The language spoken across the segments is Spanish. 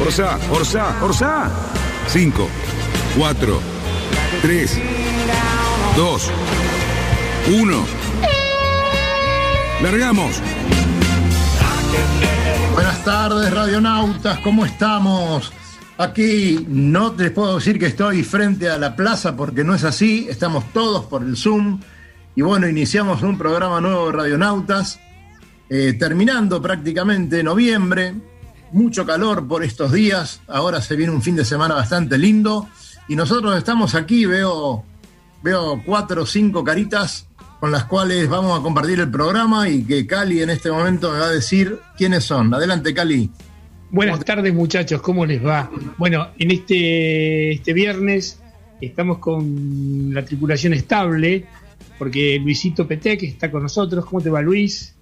Orsa, Orsa, Orsa. 5, 4, 3, 2, 1. Largamos. Buenas tardes, radionautas, ¿cómo estamos? Aquí no les puedo decir que estoy frente a la plaza porque no es así, estamos todos por el Zoom y bueno, iniciamos un programa nuevo de radionautas, eh, terminando prácticamente noviembre, mucho calor por estos días, ahora se viene un fin de semana bastante lindo y nosotros estamos aquí, veo, veo cuatro o cinco caritas con las cuales vamos a compartir el programa y que Cali en este momento me va a decir quiénes son. Adelante, Cali. Buenas tardes muchachos, ¿cómo les va? Bueno, en este, este viernes estamos con la tripulación estable, porque Luisito Petec está con nosotros. ¿Cómo te va Luis?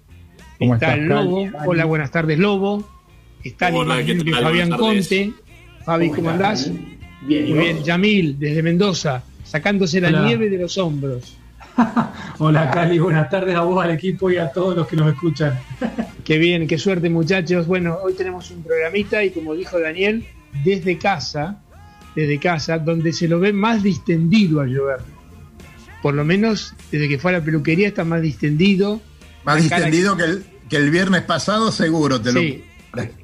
¿Cómo está estás, el Lobo. Cali? Hola, buenas tardes Lobo. Está. Fabián. Conte. Fabi, ¿cómo andás? Bien, Muy bien, Yamil, desde Mendoza, sacándose la Hola. nieve de los hombros. Hola Cali, buenas tardes a vos, al equipo y a todos los que nos escuchan. Qué bien, qué suerte muchachos. Bueno, hoy tenemos un programita y como dijo Daniel, desde casa, desde casa, donde se lo ve más distendido a llover. Por lo menos desde que fue a la peluquería está más distendido. Más cara distendido que el, que el viernes pasado, seguro, te Sí,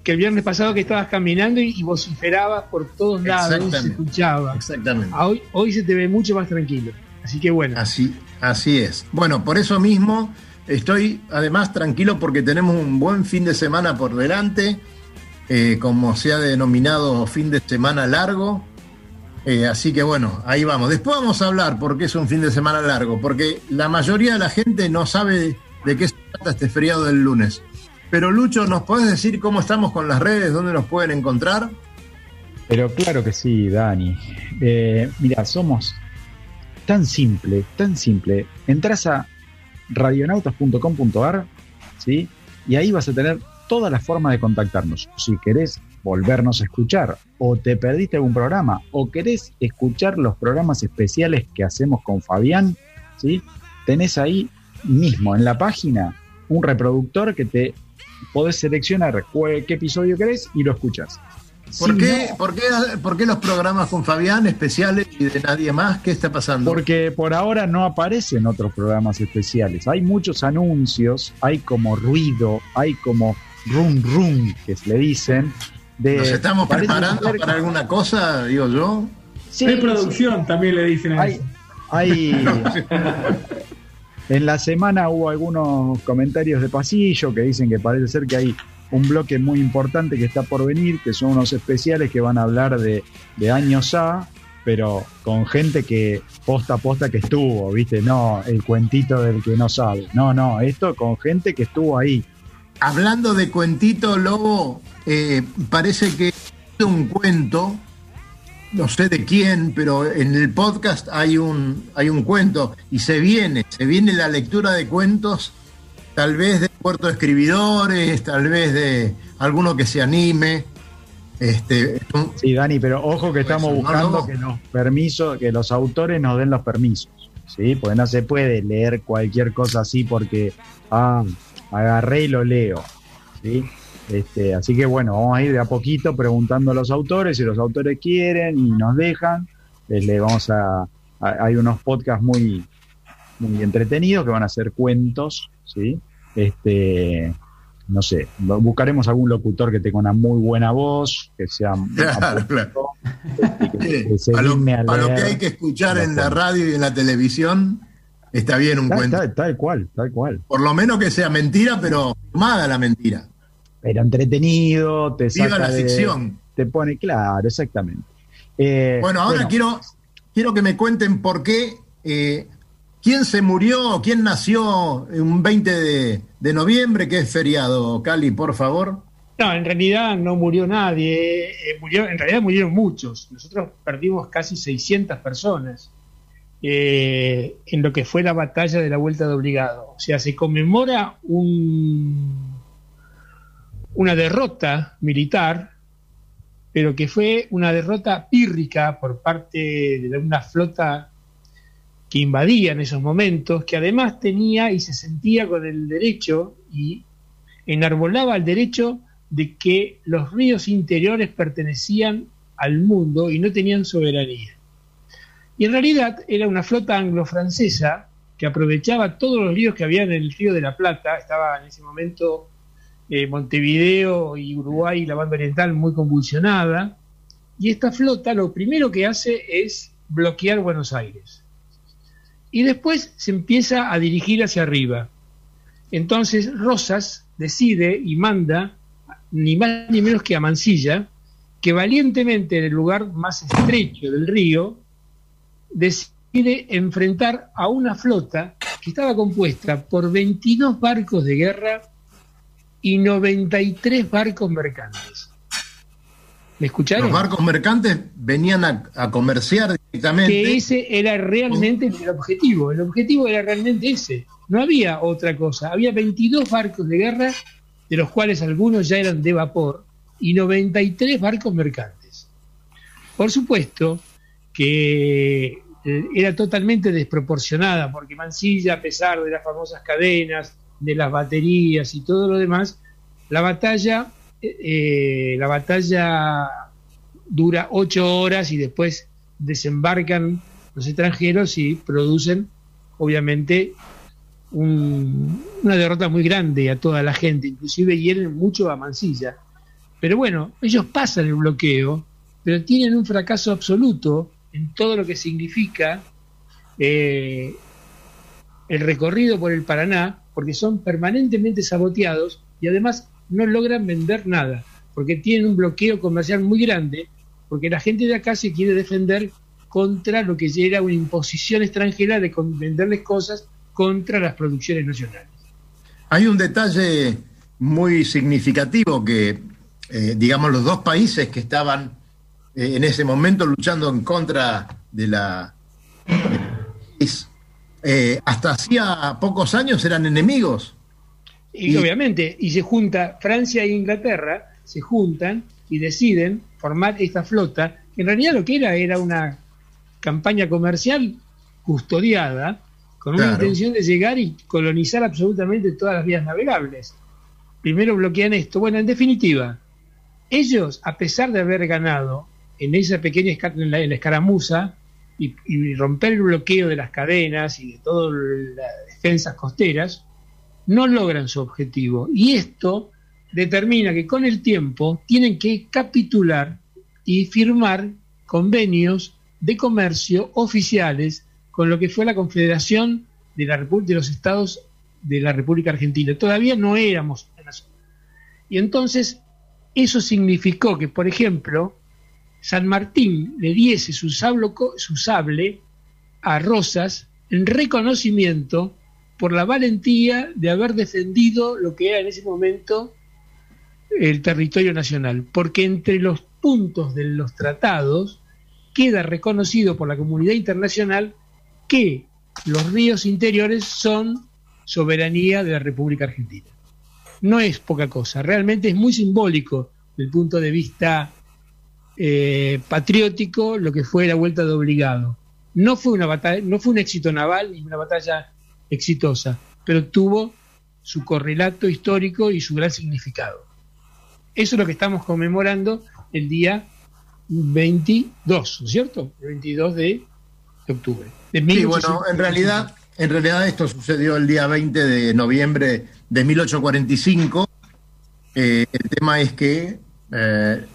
que el viernes pasado que estabas caminando y, y vociferabas por todos lados, se escuchaba. Exactamente. Hoy, hoy se te ve mucho más tranquilo. Así que bueno, Así, así es. Bueno, por eso mismo estoy además tranquilo porque tenemos un buen fin de semana por delante, eh, como se ha denominado fin de semana largo. Eh, así que bueno, ahí vamos. Después vamos a hablar por qué es un fin de semana largo, porque la mayoría de la gente no sabe de qué se trata este feriado del lunes. Pero Lucho, ¿nos podés decir cómo estamos con las redes, dónde nos pueden encontrar? Pero claro que sí, Dani. Eh, mira, somos tan simple, tan simple. Entras a radionautas.com.ar, ¿sí? Y ahí vas a tener todas las formas de contactarnos. Si querés volvernos a escuchar, o te perdiste algún programa, o querés escuchar los programas especiales que hacemos con Fabián, ¿sí? Tenés ahí mismo en la página un reproductor que te podés seleccionar qué episodio querés y lo escuchás. ¿Por, Si qué, no- por, qué, ¿Por qué los programas con Fabián especiales y de nadie más? ¿Qué está pasando? Porque por ahora no aparecen otros programas especiales. Hay muchos anuncios, hay como ruido, hay como rum rum, que se le dicen. De, ¿Nos estamos preparando para alguna cosa, digo yo? Sí, Preproducción también le dicen a Hay, eso. hay- en la semana hubo algunos comentarios de pasillo que dicen que parece ser que hay un bloque muy importante que está por venir, que son unos especiales que van a hablar de, años A, pero con gente que posta a posta que estuvo, ¿viste? No, el cuentito del que no sabe. No, no, esto con gente que estuvo ahí. Hablando de cuentito, Lobo, eh, parece que es un cuento, no sé de quién, pero en el podcast hay un, hay un cuento y se viene, se viene la lectura de cuentos, tal vez de Puerto Escribidores, tal vez de alguno que se anime. Este, un- Sí, Dani, pero ojo que estamos Eso, buscando no. que los permisos, que los autores nos den los permisos, ¿sí? Porque no se puede leer cualquier cosa así porque, ah, agarré y lo leo, ¿sí? Este, así que bueno, vamos a ir de a poquito preguntando a los autores, si los autores quieren y nos dejan, eh, le vamos a, a- hay unos podcasts muy, muy entretenidos que van a ser cuentos, ¿sí? Este, no sé, bu- buscaremos algún locutor que tenga una muy buena voz, que sea Claro, claro. y que- que se a, lo, digne a a lo que hay que escuchar en la radio y en la televisión. Está bien un Tal, cuento. tal- tal cual, tal cual. Por lo menos que sea mentira, pero firmada la mentira. Pero entretenido, te Viva saca la de- ficción. Te pone, claro, exactamente. Eh, Bueno, ahora bueno, quiero, quiero que me cuenten por qué, eh, quién se murió, quién nació un 20 de, de noviembre, que es feriado, Cali, por favor. No, en realidad no murió nadie, eh, murió, en realidad murieron muchos. Nosotros perdimos casi 600 personas eh, en lo que fue la batalla de la Vuelta de Obligado. O sea, se conmemora un, una derrota militar, pero que fue una derrota pírrica por parte de una flota que invadía en esos momentos, que además tenía y se sentía con el derecho y enarbolaba el derecho de que los ríos interiores pertenecían al mundo y no tenían soberanía. Y en realidad era una flota anglo-francesa que aprovechaba todos los ríos que había en el río de la Plata, estaba en ese momento eh, Montevideo y Uruguay, la banda oriental muy convulsionada, y esta flota lo primero que hace es bloquear Buenos Aires. Y después se empieza a dirigir hacia arriba. Entonces Rosas decide y manda, ni más ni menos que a Mansilla, que valientemente en el lugar más estrecho del río, decide enfrentar a una flota que estaba compuesta por 22 barcos de guerra y 93 barcos mercantes. ¿Me escucharon? Los barcos mercantes venían a, a comerciar directamente. que ese era realmente el objetivo. El objetivo era realmente ese. No había otra cosa. Había 22 barcos de guerra, de los cuales algunos ya eran de vapor, y 93 barcos mercantes. Por supuesto que eh, era totalmente desproporcionada, porque Mansilla, a pesar de las famosas cadenas, de las baterías y todo lo demás, la batalla, eh, la batalla dura ocho horas y después desembarcan los extranjeros y producen, obviamente, un- una derrota muy grande a toda la gente, inclusive hieren mucho a Mansilla. Pero bueno, ellos pasan el bloqueo, pero tienen un fracaso absoluto en todo lo que significa eh, el recorrido por el Paraná, porque son permanentemente saboteados y además no logran vender nada, porque tienen un bloqueo comercial muy grande, porque la gente de acá se quiere defender contra lo que era una imposición extranjera de venderles cosas contra las producciones nacionales. Hay un detalle muy significativo que, eh, digamos, los dos países que estaban eh, en ese momento luchando en contra de la... es, eh, hasta hacía pocos años eran enemigos. Y, Y- obviamente, y se junta Francia e Inglaterra, se juntan y deciden formar esta flota, que en realidad lo que era era una campaña comercial custodiada, con una Claro. intención de llegar y colonizar absolutamente todas las vías navegables. Primero bloquean esto. Bueno, en definitiva, ellos, a pesar de haber ganado en esa pequeña esca- en la, en la escaramuza y, romper el bloqueo de las cadenas y de todas las defensas costeras, no logran su objetivo. Y esto determina que con el tiempo tienen que capitular y firmar convenios de comercio oficiales con lo que fue la Confederación de, la de los Estados de la República Argentina. Todavía no éramos una nación. Y entonces eso significó que, por ejemplo, San Martín le diese su, sable a Rosas en reconocimiento por la valentía de haber defendido lo que era en ese momento el territorio nacional, porque entre los puntos de los tratados queda reconocido por la comunidad internacional que los ríos interiores son soberanía de la República Argentina. No es poca cosa, realmente es muy simbólico desde el punto de vista eh, patriótico lo que fue la vuelta de obligado. No fue una batalla, no fue un éxito naval ni una batalla exitosa, pero tuvo su correlato histórico y su gran significado. Eso es lo que estamos conmemorando el día 22, ¿no es cierto? El 22 de octubre. de Sí, 1845. bueno, en realidad, en realidad esto sucedió el día 20 de noviembre de 1845. Eh, el tema es que eh,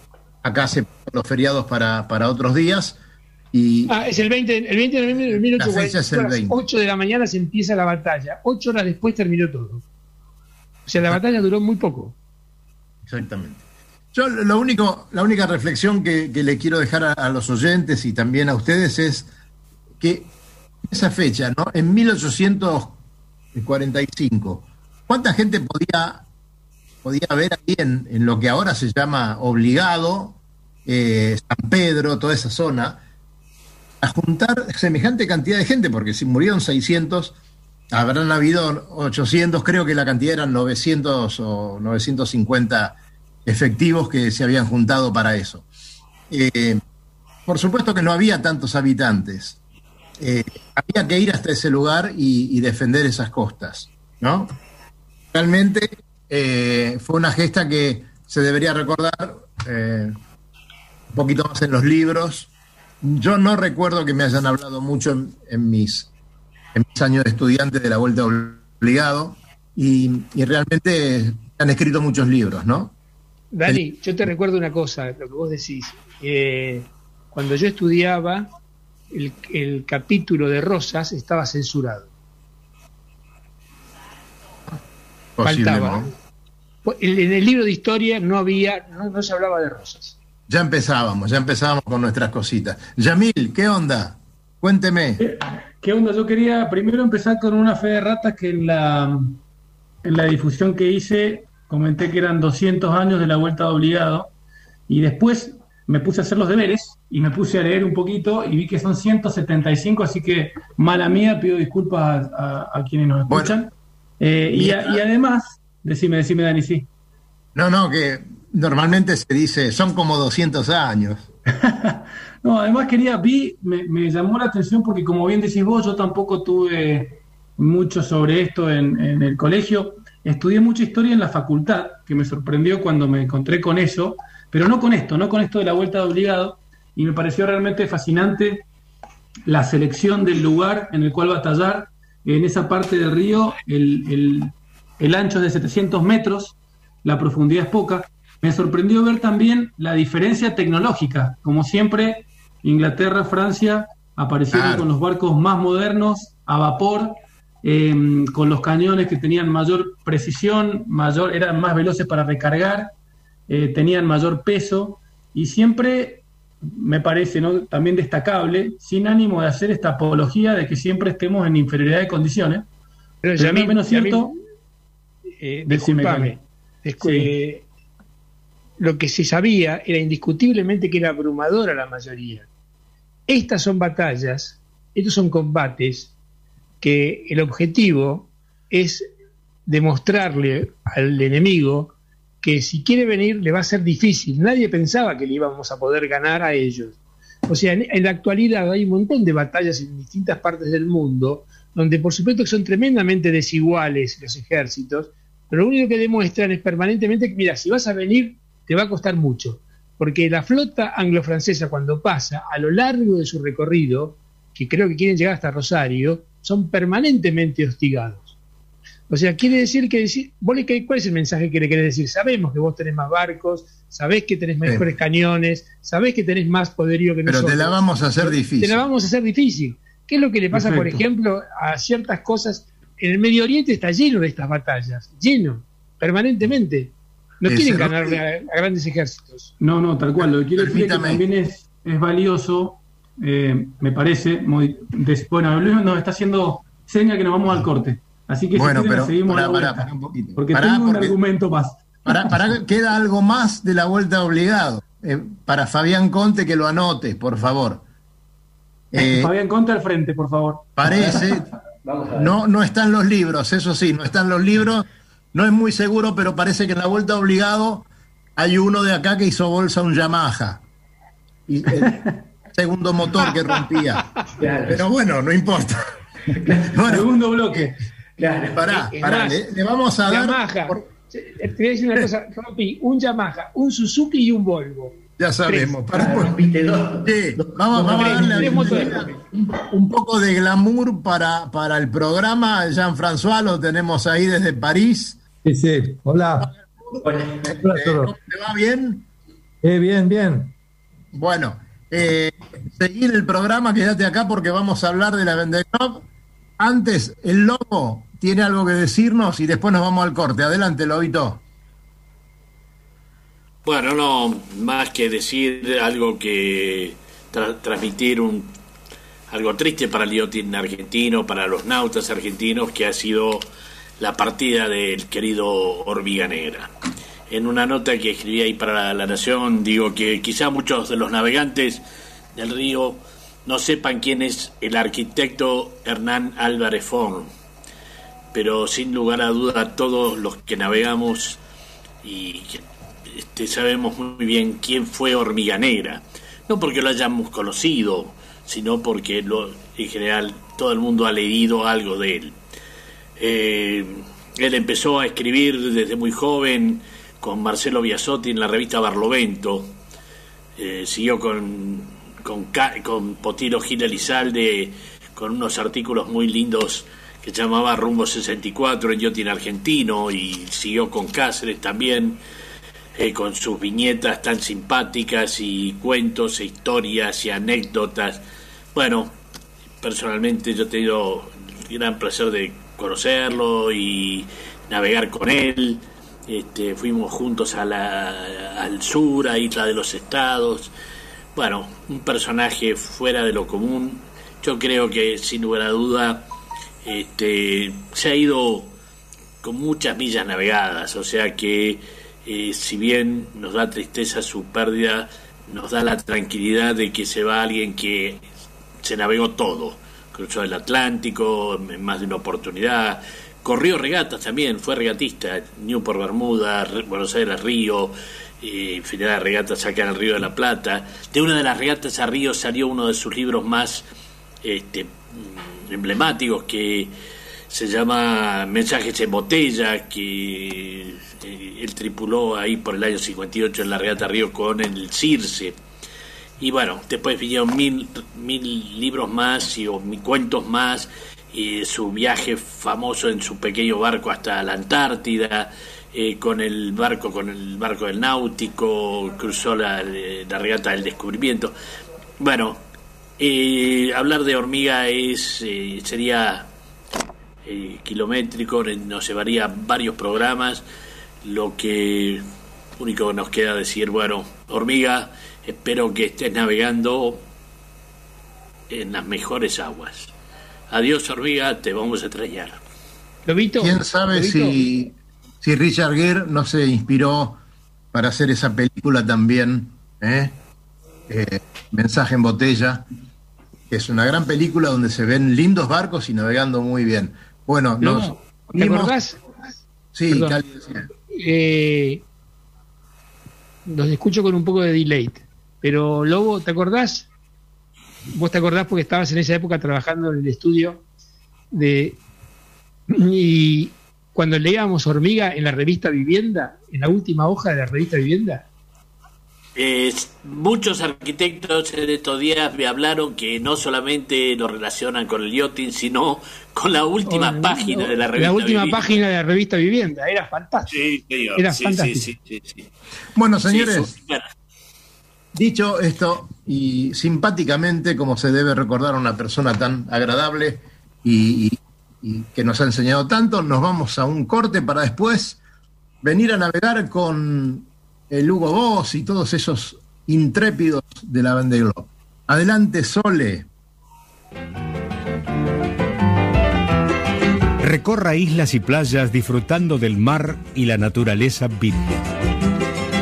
acá se los feriados para, para otros días Y Ah, es el 20, el 20 de noviembre de La fecha es el 1840. 20. 8 de la mañana se empieza la batalla. 8 horas después terminó todo. O sea, la batalla duró muy poco. Exactamente. Yo lo único, la única reflexión que, que le quiero dejar a, a los oyentes y también a ustedes es que esa fecha, ¿no? En 1845, ¿cuánta gente podía, podía haber ahí en, en lo que ahora se llama obligado, eh, San Pedro, toda esa zona, a juntar semejante cantidad de gente? Porque si murieron 600, habrán habido 800, creo que la cantidad eran 900 o 950 efectivos que se habían juntado para eso. Eh, por supuesto que no había tantos habitantes. Eh, había que ir hasta ese lugar y, defender esas costas, ¿no? Realmente fue una gesta que se debería recordar un poquito más en los libros. Yo no recuerdo que me hayan hablado mucho en, en mis, en mis años de estudiante de la vuelta obligado y, y realmente han escrito muchos libros, ¿no? Dani, yo te recuerdo una cosa, lo que vos decís. Eh, cuando yo estudiaba, el, el capítulo de Rosas estaba censurado. Posible, Faltaba. ¿no? En en el libro de historia no había, no, no se hablaba de Rosas. Ya empezábamos, ya empezábamos con nuestras cositas. Yamil, ¿qué onda? Cuénteme. ¿Qué onda? Yo quería primero empezar con una fe de ratas que en la, en la difusión que hice comenté que eran 200 años de la vuelta de obligado y después me puse a hacer los deberes y me puse a leer un poquito y vi que son 175, así que mala mía, pido disculpas a, a- a quienes nos Bueno. escuchan. Eh, y, a- y además, decime, decime Dani, sí. No, no, que normalmente se dice, son como 200 años. No, además quería, vi, me, llamó la atención porque como bien decís vos, yo tampoco tuve mucho sobre esto en, el colegio. Estudié mucha historia en la facultad, que me sorprendió cuando me encontré con eso, pero no con esto, no con esto de la vuelta de obligado, y me pareció realmente fascinante la selección del lugar en el cual batallar. En esa parte del río, el, el- el ancho es de 700 metros, la profundidad es poca. Me sorprendió ver también la diferencia tecnológica. Como siempre, Inglaterra, Francia aparecieron Claro. con los barcos más modernos, a vapor, eh, con los cañones que tenían mayor precisión, mayor, eran más veloces para recargar, eh, tenían mayor peso y siempre me parece ¿no? también destacable, sin ánimo de hacer esta apología de que siempre estemos en inferioridad de condiciones, Pero pero menos cierto, eh, discúlpame. Sí. Lo que se sabía era indiscutiblemente que era abrumadora la mayoría. Estas son batallas, estos son combates que el objetivo es demostrarle al enemigo que si quiere venir le va a ser difícil. Nadie pensaba que le íbamos a poder ganar a ellos. O sea, en, en la actualidad hay un montón de batallas en distintas partes del mundo, donde por supuesto que son tremendamente desiguales los ejércitos, pero lo único que demuestran es permanentemente que, mira, si vas a venir, te va a costar mucho. Porque la flota anglo-francesa, cuando pasa a lo largo de su recorrido, que creo que quieren llegar hasta Rosario, son permanentemente hostigados. O sea, quiere decir que decir, vos le ¿cuál es el mensaje que le querés decir? Sabemos que vos tenés más barcos, sabés que tenés mejores cañones, sabés que tenés más poderío que Pero nosotros. te la vamos a hacer Te difícil. la vamos a hacer difícil. ¿Qué es lo que le pasa, por ejemplo, a ciertas cosas? En el Medio Oriente está lleno de estas batallas, lleno, permanentemente. No Ese quieren ganarle a, a grandes ejércitos. No, no, tal cual. Lo que quiero decir es que también es, es valioso, eh, me parece. muy- des- bueno, Luis nos está haciendo seña que nos vamos al corte. Así que Bueno, si quieren, pero seguimos pará, la pará, vuelta. pará un poquito. Porque Pará, tengo un argumento más. Para, para- queda algo más de la vuelta obligado. Eh, para Fabián Conte que lo anote, por favor. Eh, Fabián, contra al frente, por favor. parece, no, no están los libros, eso sí, no están los libros. No es muy seguro, pero parece que en la vuelta obligado hay uno de acá que hizo bolsa un Yamaha. Y el segundo motor que rompía. Claro. Pero bueno, no importa. Bueno, Segundo bloque. Claro. pará, pará, le, le vamos a dar. Yamaha. por- Te voy a decir una cosa, Rompi, un Yamaha, un Suzuki y un Volvo. ya sabemos. por-. Sí, vamos, vamos a darle un poco de glamour para, para el programa. Jean-François lo tenemos ahí desde París. Sí, sí. Hola. Hola. Hola a Eh, todos. ¿cómo te va bien? Eh, bien, bien. Bueno, Eh, seguir el programa, quédate acá porque vamos a hablar de la Vendeclub. Antes, el Lobo tiene algo que decirnos y después nos vamos al corte. Adelante, Lobito. Bueno, no, más que decir algo que tra- transmitir un algo triste para el yachting argentino, para los nautas argentinos, que ha sido la partida del querido Hormiga Negra. En una nota que escribí ahí para La Nación, digo que quizá muchos de los navegantes del río no sepan quién es el arquitecto Hernán Álvarez Forn, pero sin lugar a duda todos los que navegamos y este, sabemos muy bien quién fue Hormiga Negra. No porque lo hayamos conocido, sino porque lo, en general todo el mundo ha leído algo de él. Eh, él empezó a escribir desde muy joven con Marcelo Biasotti en la revista Barlovento. Eh, siguió con, con, con Potiro Gil Elizalde con unos artículos muy lindos que llamaba Rumbo 64 en Yotin Argentino y siguió con Cáceres también eh, con sus viñetas tan simpáticas y cuentos e historias y anécdotas. Bueno, personalmente yo he tenido el gran placer de conocerlo y navegar con él. Este, fuimos juntos a la, al sur, a Isla de los Estados. Bueno, un personaje fuera de lo común. Yo creo que sin lugar a duda este, se ha ido con muchas millas navegadas, o sea que eh, si bien nos da tristeza su pérdida, nos da la tranquilidad de que se va alguien que se navegó todo, cruzó el Atlántico en más de una oportunidad, corrió regatas también, fue regatista, Newport Bermuda, Buenos Aires Río, eh, infinidad de regatas acá en el Río de la Plata. De una de las regatas a Río salió uno de sus libros más este, mm, emblemáticos que se llama Mensajes en Botella, que eh, él tripuló ahí por el año 58 en la regata Río con el Circe. Y bueno, después vinieron mil, mil libros más y o mil cuentos más, y su viaje famoso en su pequeño barco hasta la Antártida, eh, con el barco, con el barco del náutico, cruzó la, eh, la regata del descubrimiento. Bueno, eh, hablar de hormiga es eh, sería eh, kilométrico, nos llevaría varios programas, lo que único que nos queda decir, bueno, hormiga, espero que estés navegando en las mejores aguas. Adiós, hormiga, te vamos a extrañar. Lobito. ¿Quién sabe Lobito, si, si Richard Gere no se inspiró para hacer esa película también? ¿eh? Eh, Mensaje en botella, que es una gran película donde se ven lindos barcos y navegando muy bien. Bueno, nos Lobo, ¿Te unimos- acordás? Sí, Perdón. Cali decía. Eh, los escucho con un poco de delay. Pero, Lobo, ¿te acordás? Vos te acordás porque estabas en esa época trabajando en el estudio de. Y cuando leíamos Hormiga en la revista Vivienda, en la última hoja de la revista Vivienda, Eh, muchos arquitectos en estos días me hablaron que no solamente lo relacionan con el yachting, sino con la última página de la revista. La última Vivienda. página de la revista Vivienda, era fantástico. Sí, señor. Era sí, sí, fantástico. sí, sí, sí. Bueno, señores, dicho esto, y simpáticamente, como se debe recordar a una persona tan agradable y, que nos ha enseñado tanto, nos vamos a un corte para después venir a navegar con el Hugo Boss y todos esos intrépidos de la Vendée Adelante, Sole. Recorra islas y playas disfrutando del mar y la naturaleza virgen.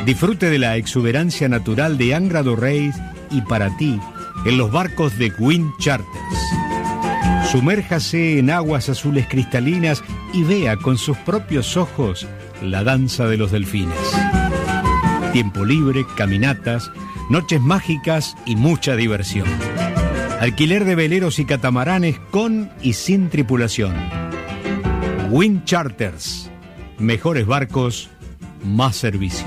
Disfrute de la exuberancia natural de Angra do Reis y para ti en los barcos de Wind Charters. Sumérjase en aguas azules cristalinas y vea con sus propios ojos la danza de los delfines. Tiempo libre, caminatas, noches mágicas y mucha diversión. Alquiler de veleros y catamaranes con y sin tripulación. Wind Charters. Mejores barcos, más servicio.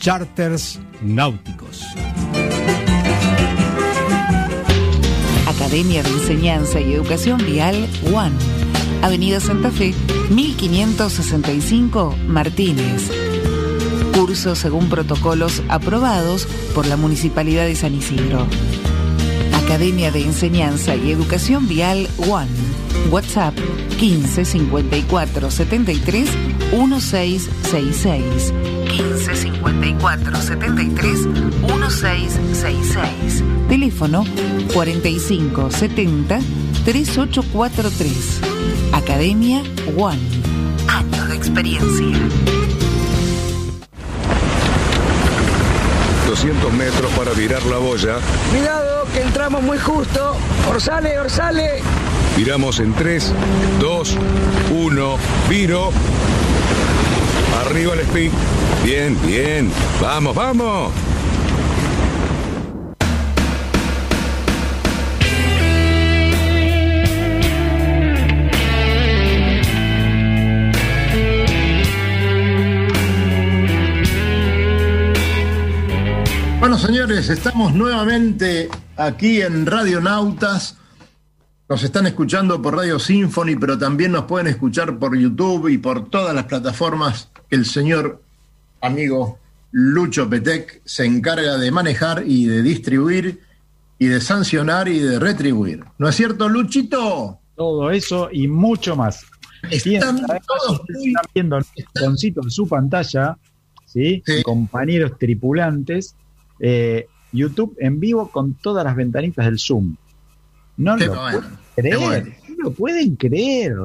Charters Náuticos. Academia de Enseñanza y Educación Vial One. Avenida Santa Fe, 1565 Martínez. Cursos según protocolos aprobados por la Municipalidad de San Isidro. Academia de Enseñanza y Educación Vial One. WhatsApp 15 54 73 1666. 15 54 73 1666. Teléfono 45 70 3843. Academia One. Años de experiencia. 200 metros para virar la boya. Cuidado, que entramos muy justo. Orsale, orsale. Viramos en 3, 2, 1, viro. Arriba el speed. Bien, bien. Vamos, vamos. Bueno, señores, estamos nuevamente aquí en Radio Nautas. Nos están escuchando por Radio Symphony, pero también nos pueden escuchar por YouTube y por todas las plataformas que el señor amigo Lucho Petec se encarga de manejar y de distribuir y de sancionar y de retribuir. ¿No es cierto, Luchito? Todo eso y mucho más. Están todos ustedes muy- están viendo el botoncito en su pantalla, ¿sí? Sí. Compañeros tripulantes, eh, YouTube en vivo con todas las ventanitas del Zoom. No Qué lo bueno, pueden creer, bueno. no lo pueden creer.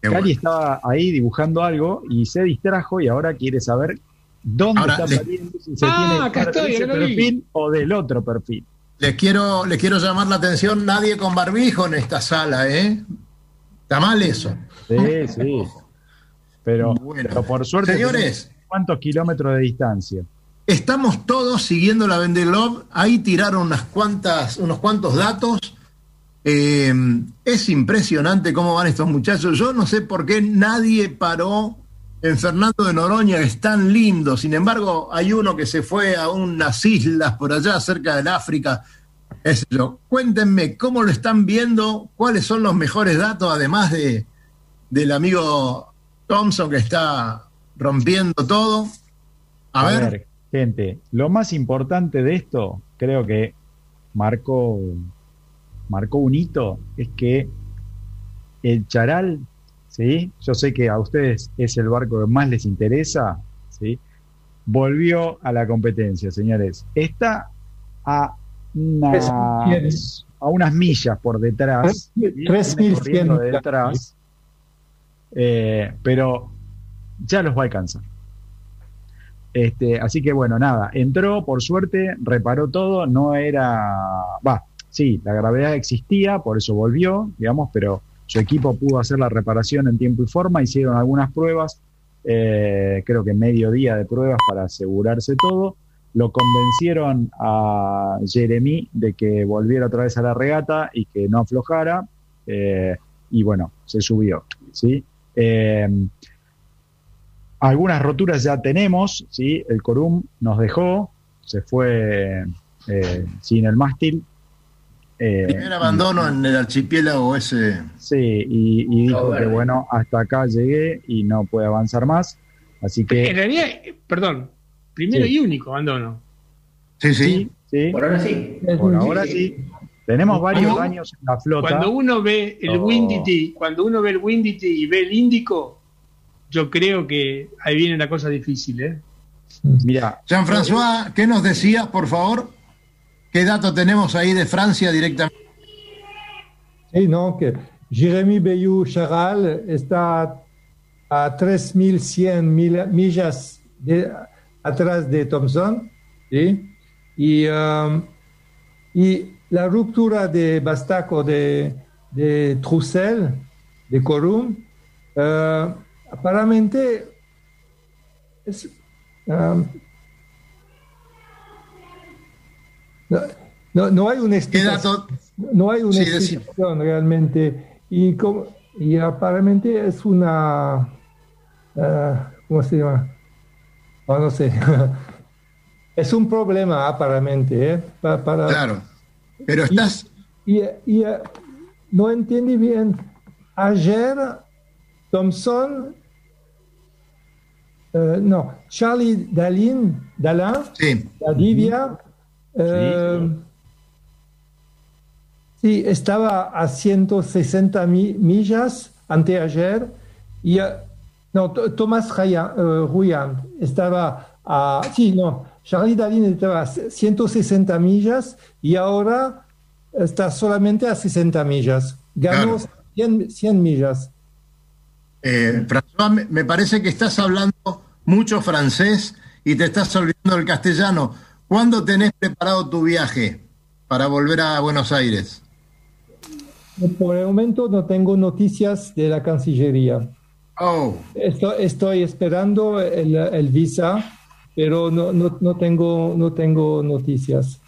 Qué Cali bueno. estaba ahí dibujando algo y se distrajo y ahora quiere saber dónde Ahora, está le- saliendo, si se Ah, tiene de estoy, ese vi. perfil o del otro perfil. Les quiero, les quiero llamar la atención, nadie con barbijo en esta sala, ¿eh? Está mal eso. Sí, sí. Pero, Bueno. pero por suerte, Señores. ¿cuántos kilómetros de distancia? Estamos todos siguiendo la Vendée Ahí tiraron unas cuantas, unos cuantos datos. Eh, es impresionante cómo van estos muchachos. Yo no sé por qué nadie paró en Fernando de Noroña, que es tan lindo. Sin embargo, hay uno que se fue a unas islas por allá cerca del África. sé yo. Cuéntenme cómo lo están viendo, cuáles son los mejores datos, además de, del amigo Thompson que está rompiendo todo. A, ver. gente, lo más importante de esto, creo que marcó, marcó un hito, es que el Charal, ¿sí? Yo sé que a ustedes es el barco que más les interesa, ¿sí? Volvió a la competencia, señores. Está a unas, a unas millas por detrás. ¿sí? Viene 3.100 corriendo de detrás. Eh, pero ya los va a alcanzar. Este, así que bueno, nada, entró, por suerte, reparó todo, no era, va, sí, la gravedad existía, por eso volvió, digamos, pero su equipo pudo hacer la reparación en tiempo y forma, hicieron algunas pruebas, eh, creo que medio día de pruebas para asegurarse todo, lo convencieron a Jeremy de que volviera otra vez a la regata y que no aflojara, eh, y bueno, se subió, ¿sí? Eh, algunas roturas ya tenemos, ¿sí? El Corum nos dejó, se fue eh, sin el mástil. Eh, Primer abandono en el archipiélago ese. Sí, y, y dijo que bueno, hasta acá llegué y no puede avanzar más. Así En que realidad, eh, perdón, primero Sí. y único abandono. Sí, sí. sí, sí, Por ahora sí. por ahora sí. Tenemos varios Cuando- años en la flota. Cuando uno ve el Oh. Windy Tea, cuando uno ve el Windy Tea y ve el Índico, yo creo que ahí viene la cosa difícil, ¿eh? Mira, Jean-François, ¿qué nos decías, por favor? ¿Qué dato tenemos ahí de Francia directamente? Sí, no, que Jérémy Bayou Charal está a 3.100 mil- millas de- atrás de Thompson. Y, um, y la ruptura de Bastaco de, de Troussel, de Corum, uh, aparentemente es, um, no, no, no hay un ¿Qué dato, no hay una Sí, explicación realmente. Y, como, y aparentemente es una. ah, ¿Cómo se llama? Oh, no sé. es un problema aparentemente. ¿eh? Pa- para, Claro. Pero estás. Y, y, eh, no entendí bien. Ayer, Thompson. eh, no, Charlie Dalin, Dalin, Sí. Davivia. Eh, sí, estaba a 160 mi- millas anteayer. Y, eh, no, T- Thomas Ryan, eh, Ruyan estaba a. Sí, no, Charlie Dalin estaba a 160 millas y ahora está solamente a 60 millas. Ganó Claro. 100, 100 millas. Eh, François, me- me parece que estás hablando mucho francés y te estás olvidando el castellano. ¿Cuándo tenés preparado tu viaje para volver a Buenos Aires? Por el momento no tengo noticias de la Cancillería. Oh, Esto- estoy esperando el, el visa, pero no, no, no tengo, no tengo noticias.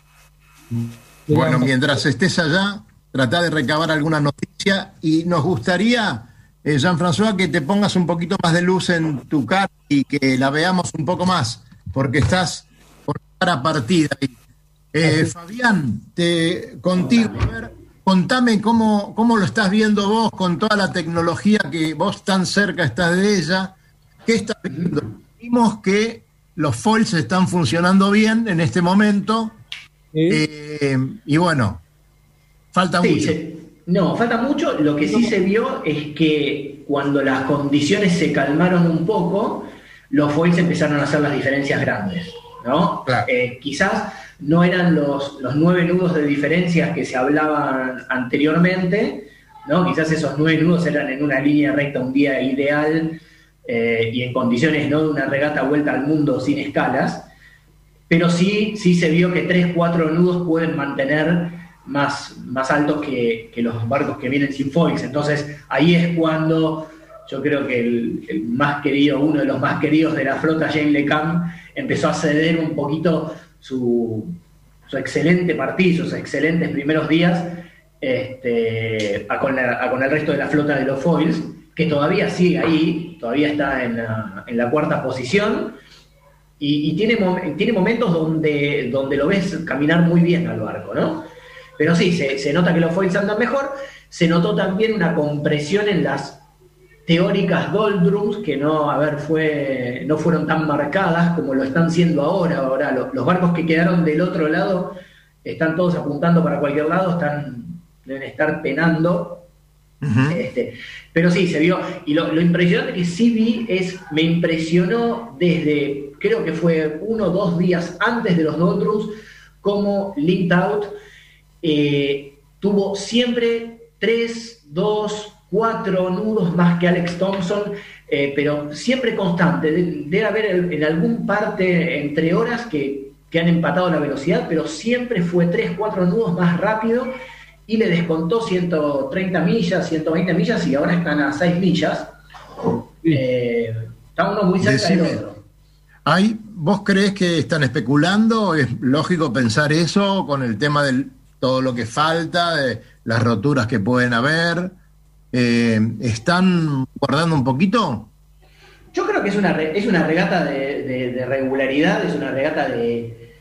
bueno, mientras estés allá, trata de recabar alguna noticia y nos gustaría, eh, Jean-François, que te pongas un poquito más de luz en tu cara y que la veamos un poco más, porque estás por cara partida. ahí. Eh, Fabián, te, contigo, a ver, contame cómo, cómo lo estás viendo vos con toda la tecnología que vos tan cerca estás de ella. ¿Qué estás viendo? Vimos que los foils están funcionando bien en este momento. Eh, y bueno, falta Sí, mucho. se- no, falta mucho. Lo que sí se vio es que cuando las condiciones se calmaron un poco, los foils empezaron a hacer las diferencias grandes. ¿No? Eh, quizás no eran los, los nueve nudos de diferencias que se hablaban anteriormente, ¿no? quizás esos nueve nudos eran en una línea recta un día ideal eh, y en condiciones no de una regata vuelta al mundo sin escalas, pero sí, sí se vio que tres, cuatro nudos pueden mantener más, más altos que, que los barcos que vienen sin foils. Entonces ahí es cuando yo creo que el, más querido, uno de los más queridos de la flota, James LeCam, empezó a ceder un poquito su, su excelente partido, sus excelentes primeros días este, con el resto de la flota de los foils, que todavía sigue ahí, todavía está en la, en la cuarta posición y, y tiene, tiene momentos donde, donde lo ves caminar muy bien al barco, ¿no? Pero sí, se, se nota que los foils andan mejor, se notó también una compresión en las teóricas doldrums que no, a ver, fue, no fueron tan marcadas como lo están siendo ahora. Ahora lo- los barcos que quedaron del otro lado están todos apuntando para cualquier lado, están, deben estar penando. Este, pero sí, se vio. Y lo, lo impresionante que sí vi es, me impresionó desde, creo que fue uno o dos días antes de los doldrums, como Linked Out eh, tuvo siempre tres, dos, cuatro nudos más que Alex Thompson, eh, pero siempre constante. De- Debe haber en, en algún parte entre horas que, que han empatado la velocidad, pero siempre fue tres, cuatro nudos más rápido y le descontó 130 millas, 120 millas y ahora están a 6 millas. Eh, está uno muy cerca Decime. del otro. ¿Hay, ¿Vos crees que están especulando? ¿Es lógico pensar eso con el tema de todo lo que falta, de las roturas que pueden haber? Eh, ¿Están guardando un poquito? Yo creo que es una, es una regata de, regularidad, es una regata de,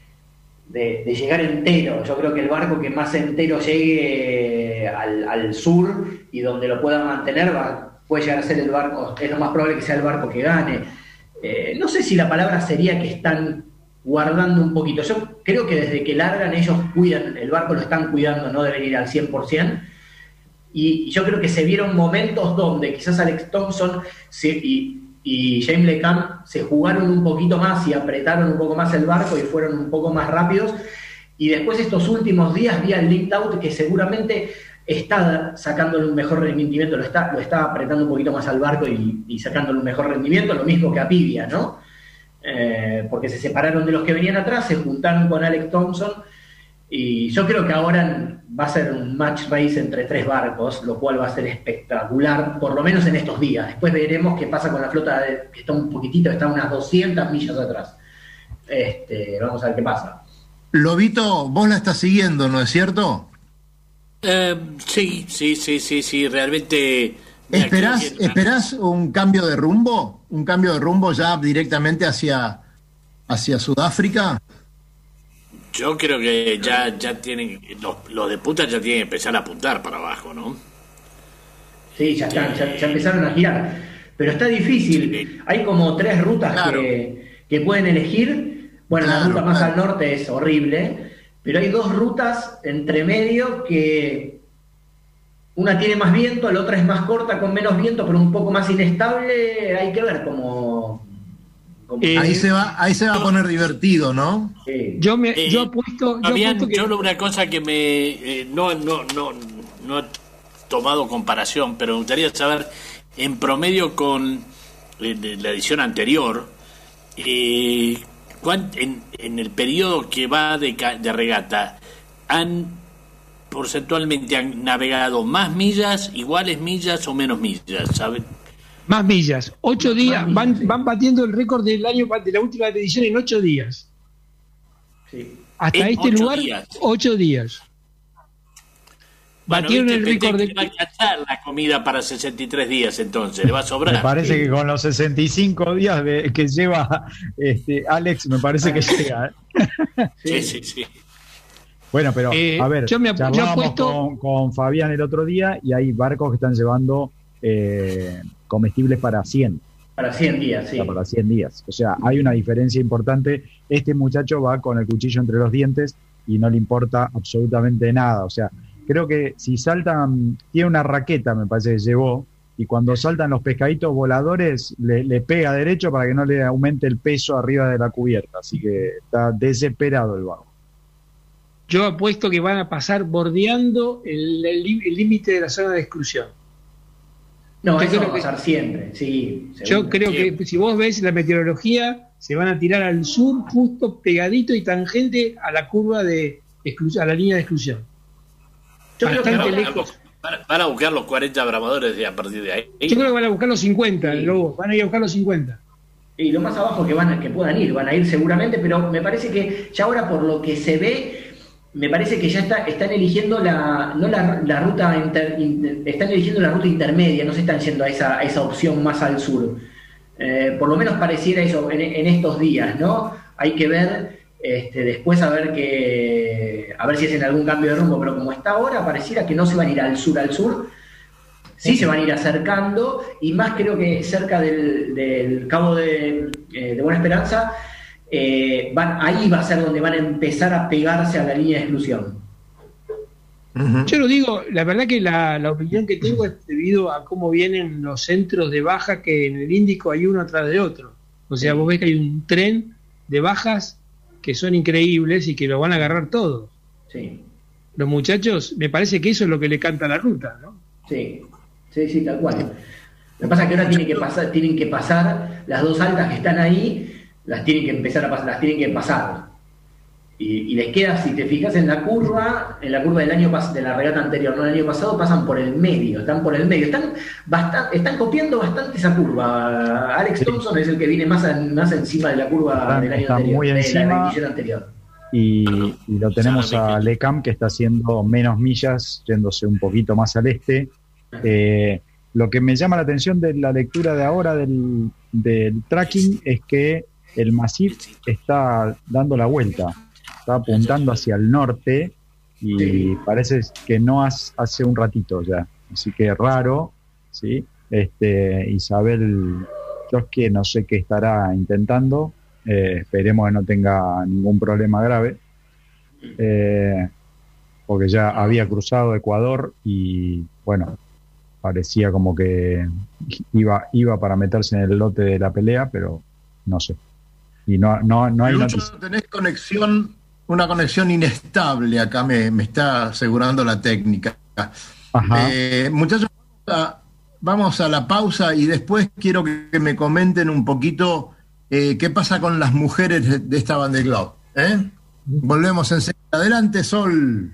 de- llegar entero. Yo creo que el barco que más entero llegue al, al sur y donde lo pueda mantener va, puede llegar a ser el barco, es lo más probable que sea el barco que gane. Eh, no sé si la palabra sería que están guardando un poquito. Yo creo que desde que largan ellos cuidan, el barco lo están cuidando, no deben ir al 100%. Y yo creo que se vieron momentos donde quizás Alex Thompson y, James LeCam se jugaron un poquito más y apretaron un poco más el barco y fueron un poco más rápidos. Y después estos últimos días vi al Linked Out que seguramente está sacándole un mejor rendimiento, lo está, lo está apretando un poquito más al barco y, sacándole un mejor rendimiento, lo mismo que a Pivia, ¿no? Eh, porque se separaron de los que venían atrás, se juntaron con Alex Thompson y yo creo que ahora va a ser un match race entre tres barcos, lo cual va a ser espectacular, por lo menos en estos días. Después veremos qué pasa con la flota de- que está un poquitito, está unas 200 millas atrás. Este, vamos a ver qué pasa. Lobito, vos la estás siguiendo, ¿no es cierto? Eh, sí, sí, sí, sí, sí, realmente... ¿Esperás, ¿Esperás un cambio de rumbo? ¿Un cambio de rumbo ya directamente hacia, hacia Sudáfrica? Yo creo que ya, ya tienen, los, los de puta ya tienen que empezar a apuntar para abajo, ¿no? Sí, ya están, ya, empezaron a girar. Pero está difícil. Hay como tres rutas que, que, pueden elegir. Bueno, la ruta más al norte es horrible, pero hay dos rutas entre medio que una tiene más viento, la otra es más corta con menos viento, pero un poco más inestable. Hay que ver cómo. Eh, ahí se va, ahí se va a poner divertido, ¿no? Yo me, yo eh, apuesto, yo que... una cosa que me eh, no, no, no, no he tomado comparación, pero me gustaría saber en promedio con la edición anterior, en, en, el periodo que va de, de regata, han porcentualmente han navegado más millas, iguales millas o menos millas, ¿saben? Más millas, ocho días, van, van batiendo el récord del año de la última edición en ocho días. Hasta este lugar, ocho días. Batieron el récord de... Va a la comida para 63 días entonces, le va a sobrar. Me parece que con los 65 días que lleva este, Alex, me parece que llega. ¿eh? sí, sí, sí. Bueno, pero eh, a ver, yo me con, con, Fabián el otro día y hay barcos que están llevando eh, comestibles para 100. Para 100 días, sí. para 100 días. O sea, hay una diferencia importante. Este muchacho va con el cuchillo entre los dientes y no le importa absolutamente nada. O sea, creo que si saltan, tiene una raqueta, me parece que llevó, y cuando saltan los pescaditos voladores, le, le, pega derecho para que no le aumente el peso arriba de la cubierta. Así que está desesperado el barco. Yo apuesto que van a pasar bordeando el límite de la zona de exclusión. No, eso va a pasar siempre, sí. Yo creo que si vos ves la meteorología, se van a tirar al sur, justo pegadito y tangente a la curva de a la línea de exclusión. Yo creo que lejos. Van, a buscar los 40 bramadores de a partir de ahí. Yo creo que van a buscar los 50, van a ir a buscar los 50. Y lo más abajo que van que puedan ir, van a ir seguramente, pero me parece que ya ahora por lo que se ve, me parece que ya está, están eligiendo la, no la, ruta están eligiendo la ruta intermedia, no se están yendo a esa, esa opción más al sur. Eh, por lo menos pareciera eso en, estos días, ¿no? Hay que ver este, después a ver que a ver si hacen algún cambio de rumbo, pero como está ahora, pareciera que no se van a ir al sur al sur, sí se van a ir acercando, y más creo que cerca del, cabo de, eh, de Buena Esperanza eh, van, ahí va a ser donde van a empezar a pegarse a la línea de exclusión. Yo lo digo, la verdad que la, opinión que tengo es debido a cómo vienen los centros de baja que en el Índico hay uno atrás de otro. O sea, vos ves que hay un tren de bajas que son increíbles y que lo van a agarrar todos. Sí. Los muchachos, me parece que eso es lo que le canta la ruta, ¿no? Sí, sí, sí, tal cual. Lo que pasa es que ahora tienen que pasar, tienen que pasar las dos altas que están ahí las tienen que empezar a pasar, las tienen que pasar. Y, les queda, si te fijas en la curva, en la curva del año de la regata anterior, no el año pasado, pasan por el medio, están por el medio, están bastante, están copiando bastante esa curva. Alex Thompson es el que viene más, más encima de la curva del año anterior, muy encima, de la anterior. Y, lo tenemos a Lecam que está haciendo menos millas, yéndose un poquito más al este. Eh, lo que me llama la atención de la lectura de ahora del, del tracking es que el Masif está dando la vuelta, está apuntando hacia el norte y parece que no hace un ratito ya. Así que raro, ¿sí? Este, Isabel que no sé qué estará intentando, eh, esperemos que no tenga ningún problema grave, eh, porque ya había cruzado Ecuador y bueno, parecía como que iba, iba para meterse en el lote de la pelea, pero no sé. Y no, no, no hay tenés conexión, una conexión inestable acá, me, está asegurando la técnica. Eh, muchachos, vamos a, la pausa y después quiero que, me comenten un poquito eh, qué pasa con las mujeres de, esta banda de club. ¿eh? Volvemos enseguida. Adelante, Sol.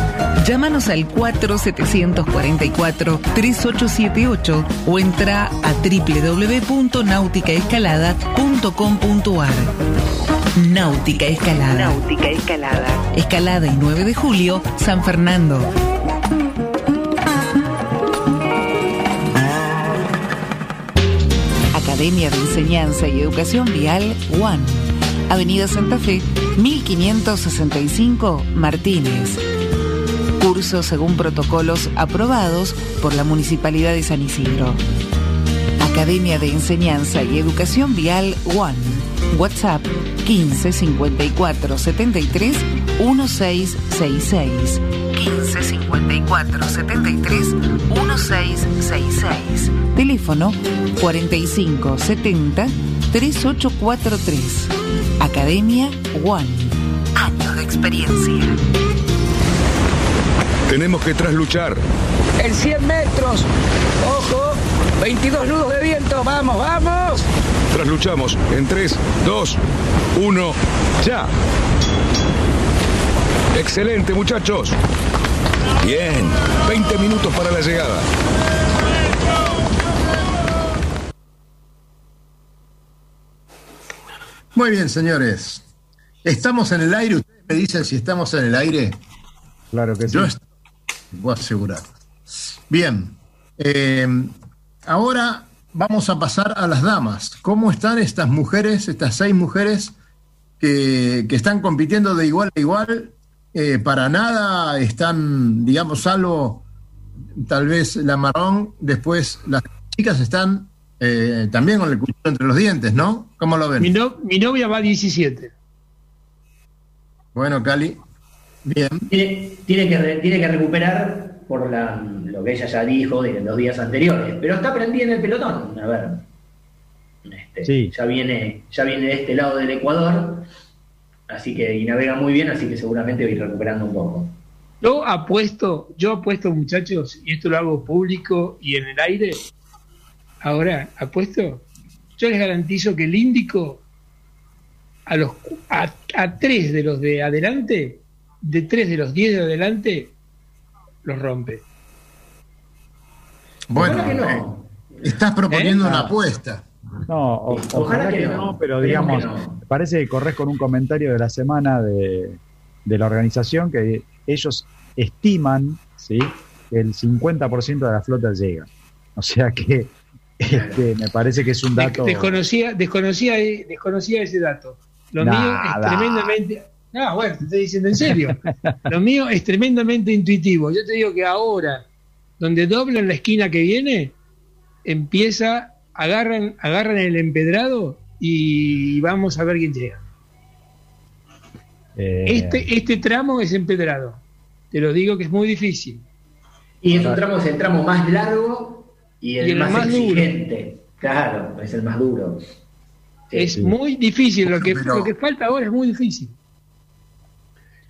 Llámanos al 4744-3878 o entra a www.nauticaescalada.com.ar. Náutica Escalada. Náutica Escalada. Escalada y 9 de julio, San Fernando. Academia de Enseñanza y Educación Vial One. Avenida Santa Fe, 1565 Martínez. Cursos según protocolos aprobados por la Municipalidad de San Isidro. Academia de Enseñanza y Educación Vial One. WhatsApp 15 54 73 1666. 15 54 73 1666. Teléfono 45 70 3843. Academia One. Años de experiencia. Tenemos que trasluchar. En 100 metros. Ojo. 22 nudos de viento. Vamos, vamos. Trasluchamos en 3, 2, 1, ya. Excelente, muchachos. Bien, 20 minutos para la llegada. Muy bien, señores. ¿Estamos en el aire? ¿Ustedes me dicen si estamos en el aire? Claro que sí. Yo estoy, voy a asegurar. Bien. eh, ahora vamos a pasar a las damas. ¿Cómo están estas mujeres, estas seis mujeres que, que están compitiendo de igual a igual? Eh, para nada están, digamos, salvo tal vez la marrón, después las chicas están eh, también con el cuchillo entre los dientes, ¿no? ¿Cómo lo ven? Mi, no- mi novia va a 17. Bueno, Cali. Bien. Tiene, tiene que, tiene que recuperar por la- lo que ella ya dijo de los días anteriores, pero está prendida en el pelotón. A ver, este, ya, viene, ya viene de este lado del Ecuador, así que y navega muy bien, así que seguramente va a ir recuperando un poco. Yo apuesto, yo apuesto, muchachos, y esto lo hago público y en el aire. Ahora, apuesto, yo les garantizo que el Índico a los a tres de los de adelante, de tres de los diez de adelante, los rompe. Bueno, Ojalá que no. estás proponiendo ¿Eh? una apuesta. No, o- Ojalá ojalá que que no. no, pero digamos, que no. me parece que corres con un comentario de la semana de, de la organización que ellos estiman ¿sí? que el 50% de la flota llega. O sea que este, me parece que es un dato. Desconocía, desconocía, desconocía ese dato. Lo mío es tremendamente. No, bueno, te estoy diciendo en serio. Lo mío es tremendamente intuitivo. Yo te digo que ahora, donde doblan la esquina que viene, empieza, agarran, agarran el empedrado y vamos a ver quién llega. eh, Este, este tramo es empedrado. Te lo digo que es muy difícil. Y es un tramo, es el tramo más largo y el, Y el más, más duro. exigente. Claro, es el más duro. Es sí. muy difícil. Lo que, Pero- lo que falta ahora es muy difícil.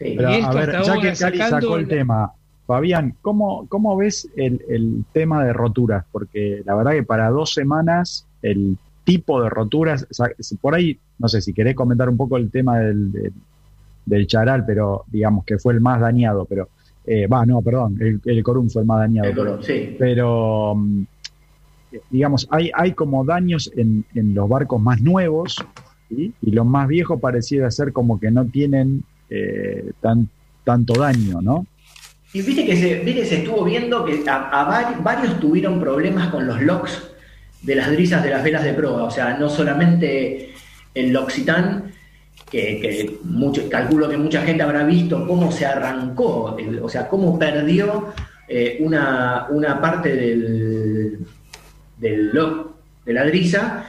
Sí. Pero, a ver, ya que Cali sacando sacó el la- tema, Fabián, ¿cómo, cómo ves el, el tema de roturas? Porque la verdad que para dos semanas el tipo de roturas, o sea, si por ahí, no sé si querés comentar un poco el tema del, del, del charal, pero digamos que fue el más dañado, pero eh, va, no, perdón, el, el Corum fue el más dañado. El pero- color, sí. pero mm, digamos, hay, hay como daños en, en los barcos más nuevos ¿sí? y los más viejos pareciera ser como que no tienen eh, tan, tanto daño, ¿no? Y viste que se, viste se estuvo viendo que a, a vari- varios tuvieron problemas con los locks de las drisas de las velas de proa. O sea, no solamente el L'Occitane, que, que mucho, calculo que mucha gente habrá visto cómo se arrancó, el- o sea, cómo perdió eh, una, una parte del, del lock de la drisa,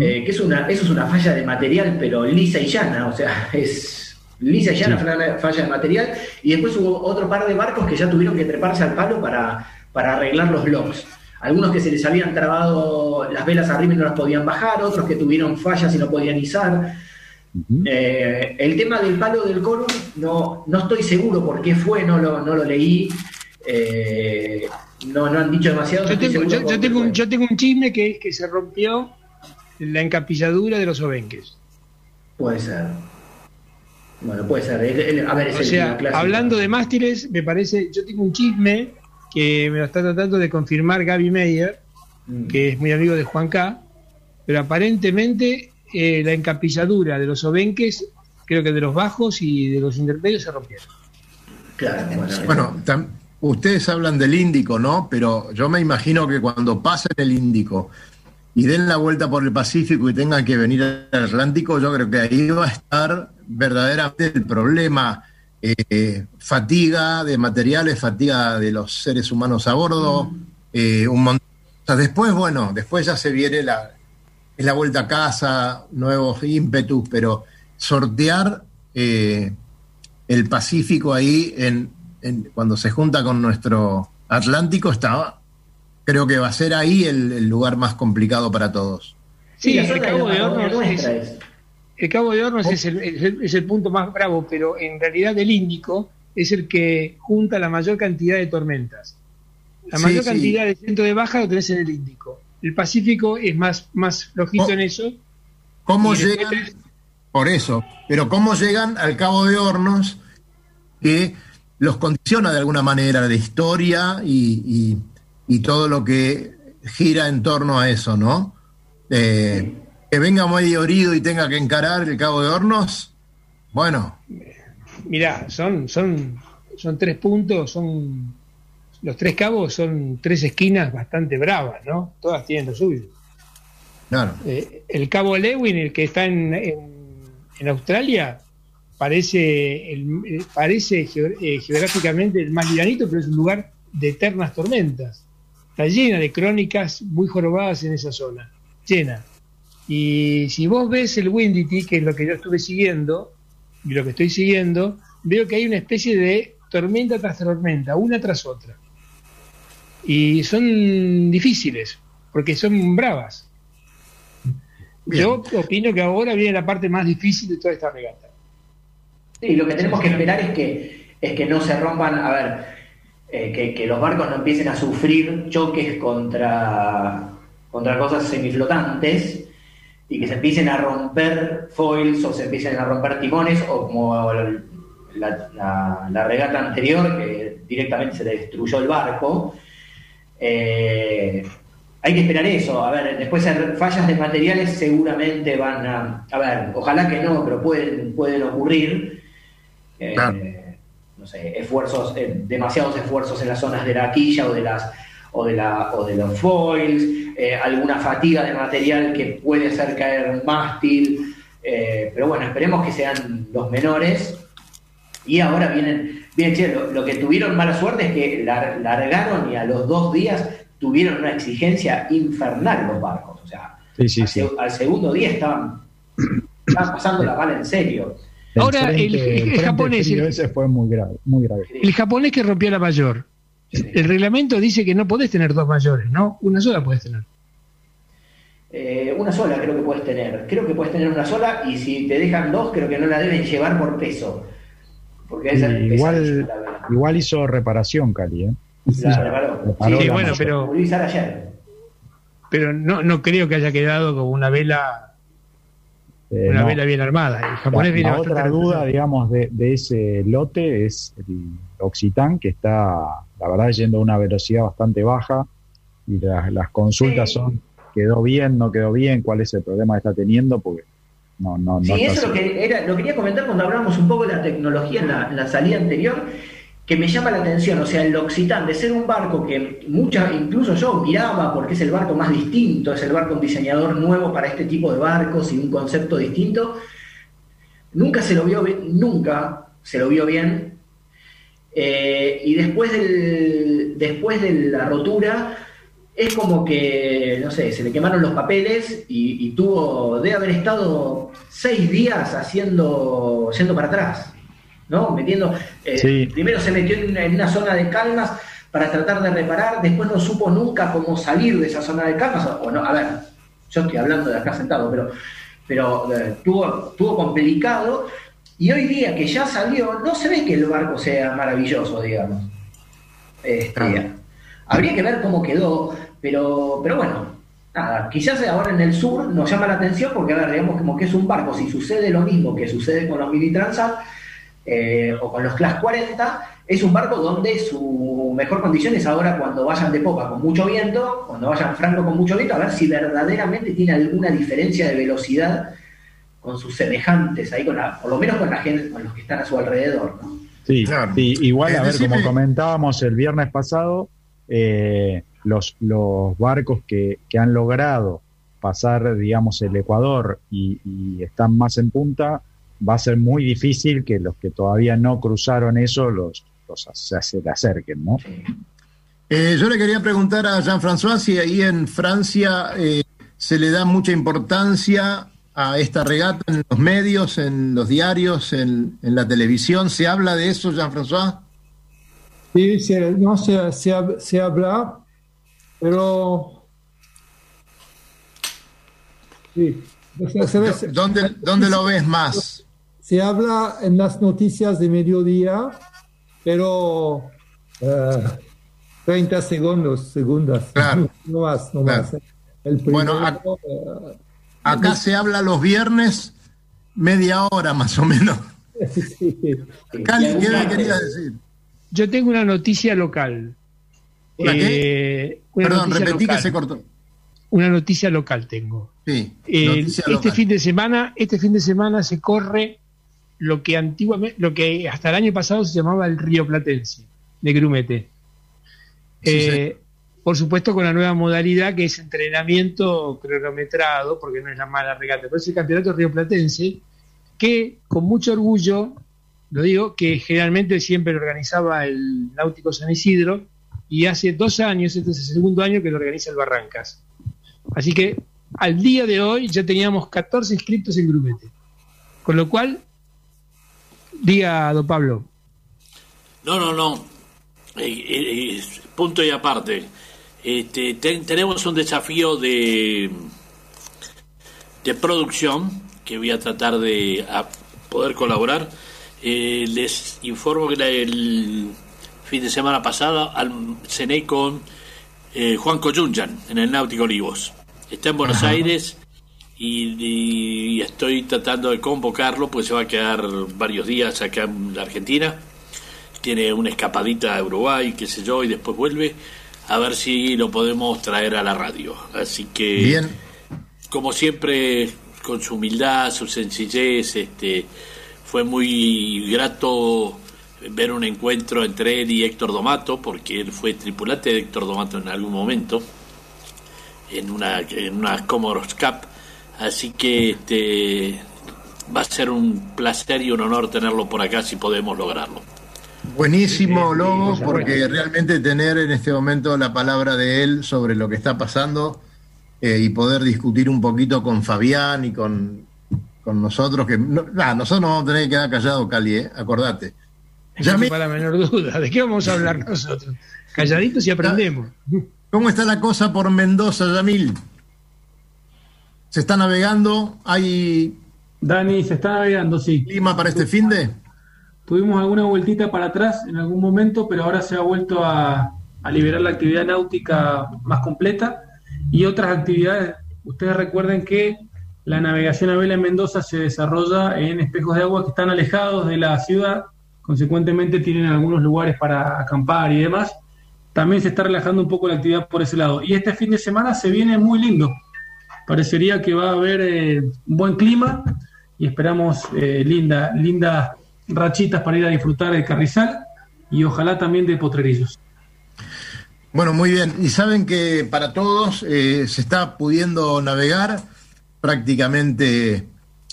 eh, que es una, eso es una falla de material, pero lisa y llana, o sea, es lisa y llana Sí. falla, de material, y después hubo otro par de barcos que ya tuvieron que treparse al palo para, para arreglar los locks. Algunos que se les habían trabado las velas arriba y no las podían bajar, otros que tuvieron fallas y no podían izar. Eh, el tema del palo del quórum, no, no estoy seguro por qué fue, no lo, no lo leí. Eh, no, no han dicho demasiado. Yo tengo, yo- yo un, yo tengo un chisme que es que se rompió la encapilladura de los obenques. Puede ser. Bueno, puede ser. A ver, es O el sea, hablando de mástiles, me parece, yo tengo un chisme que me lo está tratando de confirmar Gaby Meyer, Mm. que es muy amigo de Juan K, pero aparentemente eh, la encapilladura de los obenques, creo que de los bajos y de los intermedios se rompieron. Claro, bueno, Bueno, tam- ustedes hablan del Índico, ¿no? Pero yo me imagino que cuando pasen el Índico y den la vuelta por el Pacífico y tengan que venir al Atlántico, yo creo que ahí va a estar verdaderamente el problema. eh, fatiga de materiales, fatiga de los seres humanos a bordo, eh, un montón. o sea, después, bueno, después ya se viene la, es la vuelta a casa, nuevos ímpetus, pero sortear eh, el Pacífico ahí en, en- cuando se junta con nuestro Atlántico está creo que va a ser ahí el, el lugar más complicado para todos. Sí, el Cabo de Hornos es, es. el Cabo de Hornos es, el, es el- es el punto más bravo, pero en realidad el Índico es el que junta la mayor cantidad de tormentas. La mayor sí. cantidad de viento de baja lo tenés en el Índico. El Pacífico es más, más flojito en eso. ¿Cómo llegan? tenés- Por eso, pero ¿cómo llegan al Cabo de Hornos que los condiciona de alguna manera la historia y, y- y todo lo que gira en torno a eso, ¿no? Eh, que venga medio herido y tenga que encarar el Cabo de Hornos, bueno, Mirá, son, son, son tres puntos, son los tres cabos son tres esquinas bastante bravas, ¿no? Todas tienen lo suyo. claro. Eh, el cabo Lewin, el que está en, en- en Australia, parece, el- eh, parece geo- eh, geográficamente el más liranito, pero es un lugar de eternas tormentas. Está llena de crónicas muy jorobadas en esa zona, llena. Y si vos ves el Windity, que es lo que yo estuve siguiendo, y lo que estoy siguiendo, veo que hay una especie de tormenta tras tormenta, una tras otra. Y son difíciles, porque son bravas. Yo opino que ahora viene la parte más difícil de toda esta regata. Sí, lo que tenemos que esperar es que, es que no se rompan, a ver, eh, que, los barcos no empiecen a sufrir choques contra, contra cosas semiflotantes y que se empiecen a romper foils o se empiecen a romper timones o como la, regata anterior que directamente se destruyó el barco. Eh, hay que esperar eso, a ver, después fallas de materiales seguramente van a, a ver, ojalá que no, pero pueden, pueden ocurrir. Eh. No sé, esfuerzos, eh, demasiados esfuerzos en las zonas de la quilla o de las o de la o de los foils, eh, alguna fatiga de material que puede hacer caer un mástil, eh, pero bueno, esperemos que sean los menores. Y ahora vienen, bien, che, lo, lo que tuvieron mala suerte es que lar- largaron y a los dos días tuvieron una exigencia infernal los barcos. O sea, Sí, sí, al, sí. seg- al segundo día estaban, estaban pasando la bala en serio. Ahora, el- japonés, ese fue muy grave, muy grave. El japonés que rompió la mayor. El reglamento dice que no podés tener dos mayores, ¿no? Una sola puedes tener. Eh, una sola creo que puedes tener. Creo que puedes tener una sola y si te dejan dos, creo que no la deben llevar por peso. Porque esa igual, igual hizo reparación, Cali, ¿eh? La reparó. reparó Sí, la bueno, mayor. pero, Volví a usar ayer. pero no, no creo que haya quedado como una vela una no. vela bien armada. El japonés La, viene la otra duda, digamos, de, de ese lote es el Occitán, que está, la verdad, yendo a una velocidad bastante baja y las, las consultas Sí. son, quedó bien, no quedó bien, cuál es el problema que está teniendo, porque no, no, no Sí, está eso es lo que era, lo quería comentar cuando hablamos un poco de la tecnología en la, en la salida anterior, que me llama la atención, o sea, el Occitán, de ser un barco que muchas, incluso yo miraba porque es el barco más distinto, es el barco un diseñador nuevo para este tipo de barcos y un concepto distinto, nunca se lo vio bien, nunca se lo vio bien. Eh, y después del, después de la rotura, es como que, no sé, se le quemaron los papeles y, y tuvo, de haber estado seis días haciendo, yendo para atrás, ¿no? Metiendo, eh, Sí. primero se metió en una, en una zona de calmas para tratar de reparar, después no supo nunca cómo salir de esa zona de calmas, o no, a ver, yo estoy hablando de acá sentado, pero pero eh, tuvo, tuvo complicado. Y hoy día que ya salió, no se ve que el barco sea maravilloso, digamos. Este, Habría que ver cómo quedó, pero, pero bueno, nada, quizás ahora en el sur nos llama la atención porque, a ver, digamos como que es un barco, si sucede lo mismo que sucede con los mini transat eh, o con los Class 40, es un barco donde su mejor condición es ahora cuando vayan de popa con mucho viento, cuando vayan franco con mucho viento, a ver si verdaderamente tiene alguna diferencia de velocidad con sus semejantes ahí, con la, por lo menos con la gente, con los que están a su alrededor, ¿no? Sí, sí, igual, Eh, a ver, como comentábamos el viernes pasado, eh, los, los barcos que, que han logrado pasar, digamos, el Ecuador y, y están más en punta, va a ser muy difícil que los que todavía no cruzaron eso los, los se, acerquen, ¿no? Eh, yo le quería preguntar a Jean-François si ahí en Francia eh, se le da mucha importancia a esta regata en los medios, en los diarios, en, en la televisión. ¿Se habla de eso, Jean-François? Sí, se, no se, se, hab- se habla, pero... Sí. Se- ¿Dónde, dónde lo ves más? Se habla en las noticias de mediodía, pero eh, 30 segundos, segundos. Claro. No más, no Claro. más. El Bueno, primero, eh, Acá se habla los viernes media hora más o menos. sí. Cali, ¿qué me querías decir? Yo tengo una noticia local. ¿Una Eh, una Perdón, noticia repetí local. que se cortó. Una noticia local tengo. Sí, Eh, noticia este local. fin de semana, este fin de semana se corre lo que antiguamente, lo que hasta el año pasado se llamaba el Río Platense de Grumete. Eh, por supuesto con la nueva modalidad que es entrenamiento cronometrado, porque no es la mala regata, pero es el campeonato Río Platense, que con mucho orgullo, lo digo, que generalmente siempre lo organizaba el Náutico San Isidro, y hace dos años, este es el segundo año que lo organiza el Barrancas. Así que al día de hoy ya teníamos 14 inscritos en Grumete. Con lo cual, diga, don Pablo, No, no, no. Eh, eh, punto y aparte. Este, ten- tenemos un desafío de, de producción que voy a tratar de a poder colaborar. Eh, les informo que la- el fin de semana pasada al- cené con eh, Juan Coyunjan en el Náutico Olivos. Está en Buenos Ajá. Aires y, y estoy tratando de convocarlo, pues se va a quedar varios días acá en la Argentina tiene una escapadita a Uruguay, qué sé yo, y después vuelve, a ver si lo podemos traer a la radio. Así que, Bien. como siempre, con su humildad, su sencillez, este, fue muy grato ver un encuentro entre él y Héctor Domato, porque él fue tripulante de Héctor Domato en algún momento, en una, en una Comoros Cup. Así que este, va a ser un placer y un honor tenerlo por acá si podemos lograrlo. Buenísimo, Lobo, porque realmente tener en este momento la palabra de él sobre lo que está pasando eh, y poder discutir un poquito con Fabián y con, con nosotros, que no, nah, nosotros nos vamos a tener que quedar callados, Cali, ¿eh? acordate. no para la menor duda, ¿de qué vamos a hablar nosotros? Calladitos y aprendemos. ¿Cómo está la cosa por Mendoza, Yamil? ¿Se está navegando? ¿Hay Dani, se está navegando, sí. clima para este fin de? Tuvimos alguna vueltita para atrás en algún momento, pero ahora se ha vuelto a, a liberar la actividad náutica más completa y otras actividades. Ustedes recuerden que la navegación a vela en Mendoza se desarrolla en espejos de agua que están alejados de la ciudad, consecuentemente tienen algunos lugares para acampar y demás. También se está relajando un poco la actividad por ese lado. Y este fin de semana se viene muy lindo. Parecería que va a haber eh, un buen clima y esperamos eh, linda, lindas rachitas para ir a disfrutar del carrizal y ojalá también de potrerillos. Bueno, muy bien. Y saben que para todos eh, se está pudiendo navegar prácticamente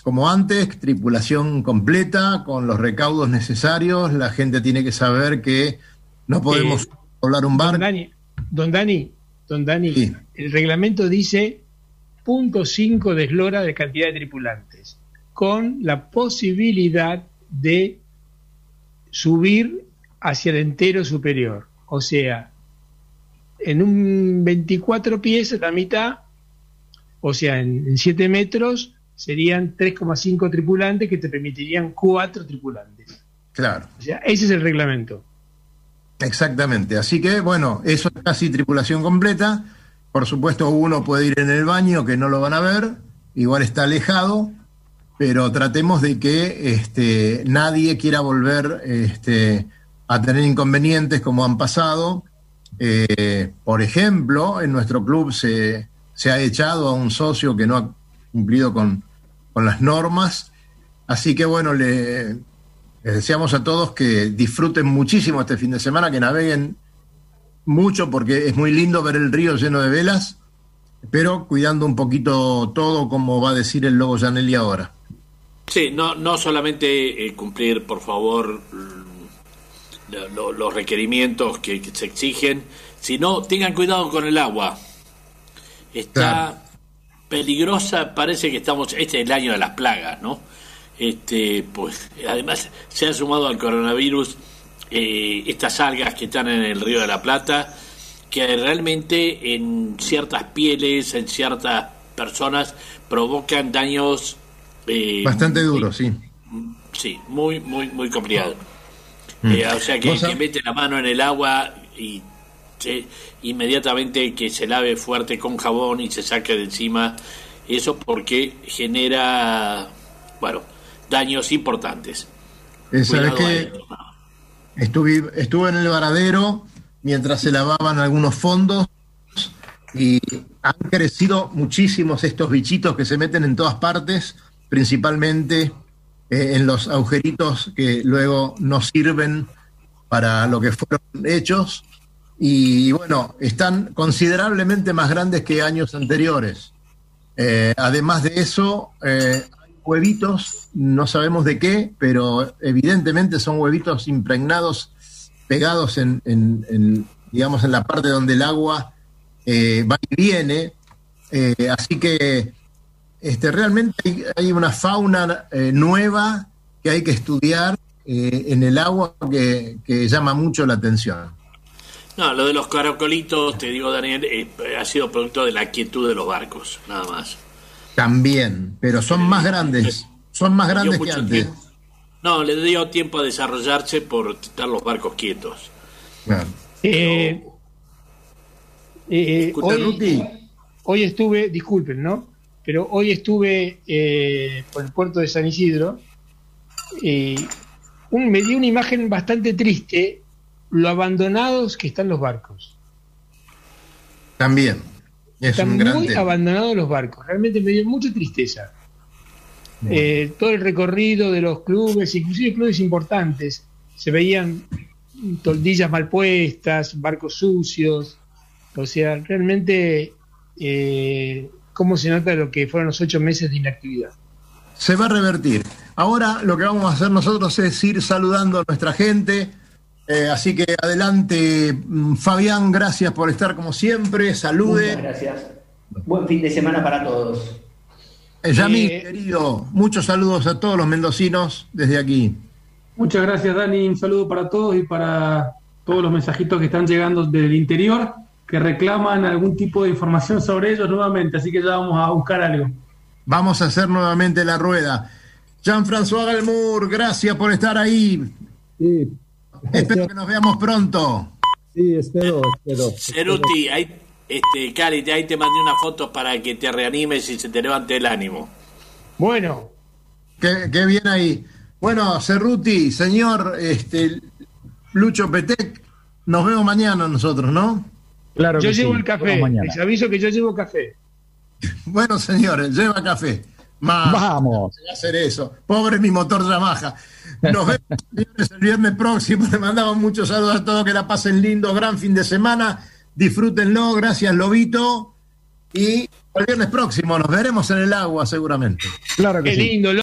como antes, tripulación completa, con los recaudos necesarios. La gente tiene que saber que no podemos Eh, hablar un barco. Don Dani, don Dani, don Dani, el reglamento dice punto 5 de eslora de cantidad de tripulantes, con la posibilidad de subir hacia el entero superior. O sea, en un 24 pies, la mitad, o sea, en 7 metros, serían 3,5 tripulantes que te permitirían 4 tripulantes. Claro. O sea, ese es el reglamento. Exactamente. Así que, bueno, eso es casi tripulación completa. Por supuesto, uno puede ir en el baño, que no lo van a ver, igual está alejado, pero tratemos de que este, nadie quiera volver este, a tener inconvenientes como han pasado. Eh, por ejemplo, en nuestro club se, ha echado a un socio que no ha cumplido con, con las normas. Así que bueno, le, les deseamos a todos que disfruten muchísimo este fin de semana, que naveguen mucho porque es muy lindo ver el río lleno de velas, pero cuidando un poquito todo, como va a decir el lobo Janelli ahora. Sí, no, no solamente eh, cumplir, por favor, lo- lo- los requerimientos que, que se exigen, sino tengan cuidado con el agua. Está peligrosa, parece que estamos, este es el año de las plagas, ¿no? Este, pues, además se ha sumado al coronavirus eh, estas algas que están en el río de la Plata, que realmente en ciertas pieles, en ciertas personas, provocan daños eh, Bastante duro, sí. Sí, muy, muy, muy complicado. Mm. Eh, o sea, que, que mete la mano en el agua y se- inmediatamente que se lave fuerte con jabón y se saque de encima. Eso porque genera, bueno, daños importantes. Ahí. Estuve, estuve en el varadero mientras se lavaban algunos fondos y han crecido muchísimos estos bichitos que se meten en todas partes, principalmente eh, en los agujeritos que luego no sirven para lo que fueron hechos. Y bueno, están considerablemente más grandes que años anteriores. Eh, además de eso, eh, huevitos, no sabemos de qué, pero evidentemente son huevitos impregnados, pegados en, en- en, digamos, en la parte donde el agua eh, va y viene. Eh, así que este, realmente hay, una fauna eh, nueva que hay que estudiar en el agua que, llama mucho la atención. No, lo de los caracolitos, te digo, Daniel, ha sido producto de la quietud de los barcos, nada más. También, pero son más grandes, son más grandes que antes. tiempo. No, le dio tiempo a desarrollarse por estar los barcos quietos. Eh, eh, Escucha, hoy, hoy estuve, disculpen, ¿no? Pero hoy estuve eh, por el puerto de San Isidro y un, me dio una imagen bastante triste lo abandonados que están los barcos. También. Es están muy abandonados los barcos. Realmente me dio mucha tristeza. Eh, todo el recorrido de los clubes, inclusive clubes importantes, se veían toldillas mal puestas, barcos sucios. O sea, realmente, eh, ¿cómo se nota lo que fueron los ocho meses de inactividad? Se va a revertir. Ahora lo que vamos a hacer nosotros es ir saludando a nuestra gente. Eh, así que adelante, mm, Fabián, gracias por estar como siempre. Salude. Muchas gracias. Buen fin de semana para todos. Eh, Yamil, Eh, querido, muchos saludos a todos los mendocinos desde aquí. Muchas gracias, Dani. Un saludo para todos y para todos los mensajitos que están llegando del interior que reclaman algún tipo de información sobre ellos nuevamente. Así que ya vamos a buscar algo. Vamos a hacer nuevamente la rueda. Jean-François Galmour, gracias por estar ahí. Sí, Espero que nos veamos pronto. sí, espero, espero. Ceruti, ahí, este, Cali, ahí te mandé una foto para que te reanimes y se te levante el ánimo. Bueno, Qué, qué bien ahí. Bueno, Cerruti, señor este, Lucho Petec, nos vemos mañana nosotros, ¿no? Claro yo que llevo sí. el café. Les aviso que yo llevo café. Bueno, señores, lleva café. Más, Vamos. a hacer eso. Pobre mi motor Yamaha. Nos vemos el viernes próximo. Le mandamos muchos saludos a todos. Que la pasen lindo. Gran fin de semana. Disfrútenlo. Gracias, Lobito. Y el viernes próximo nos veremos en el agua, seguramente. Claro que Qué sí. lindo,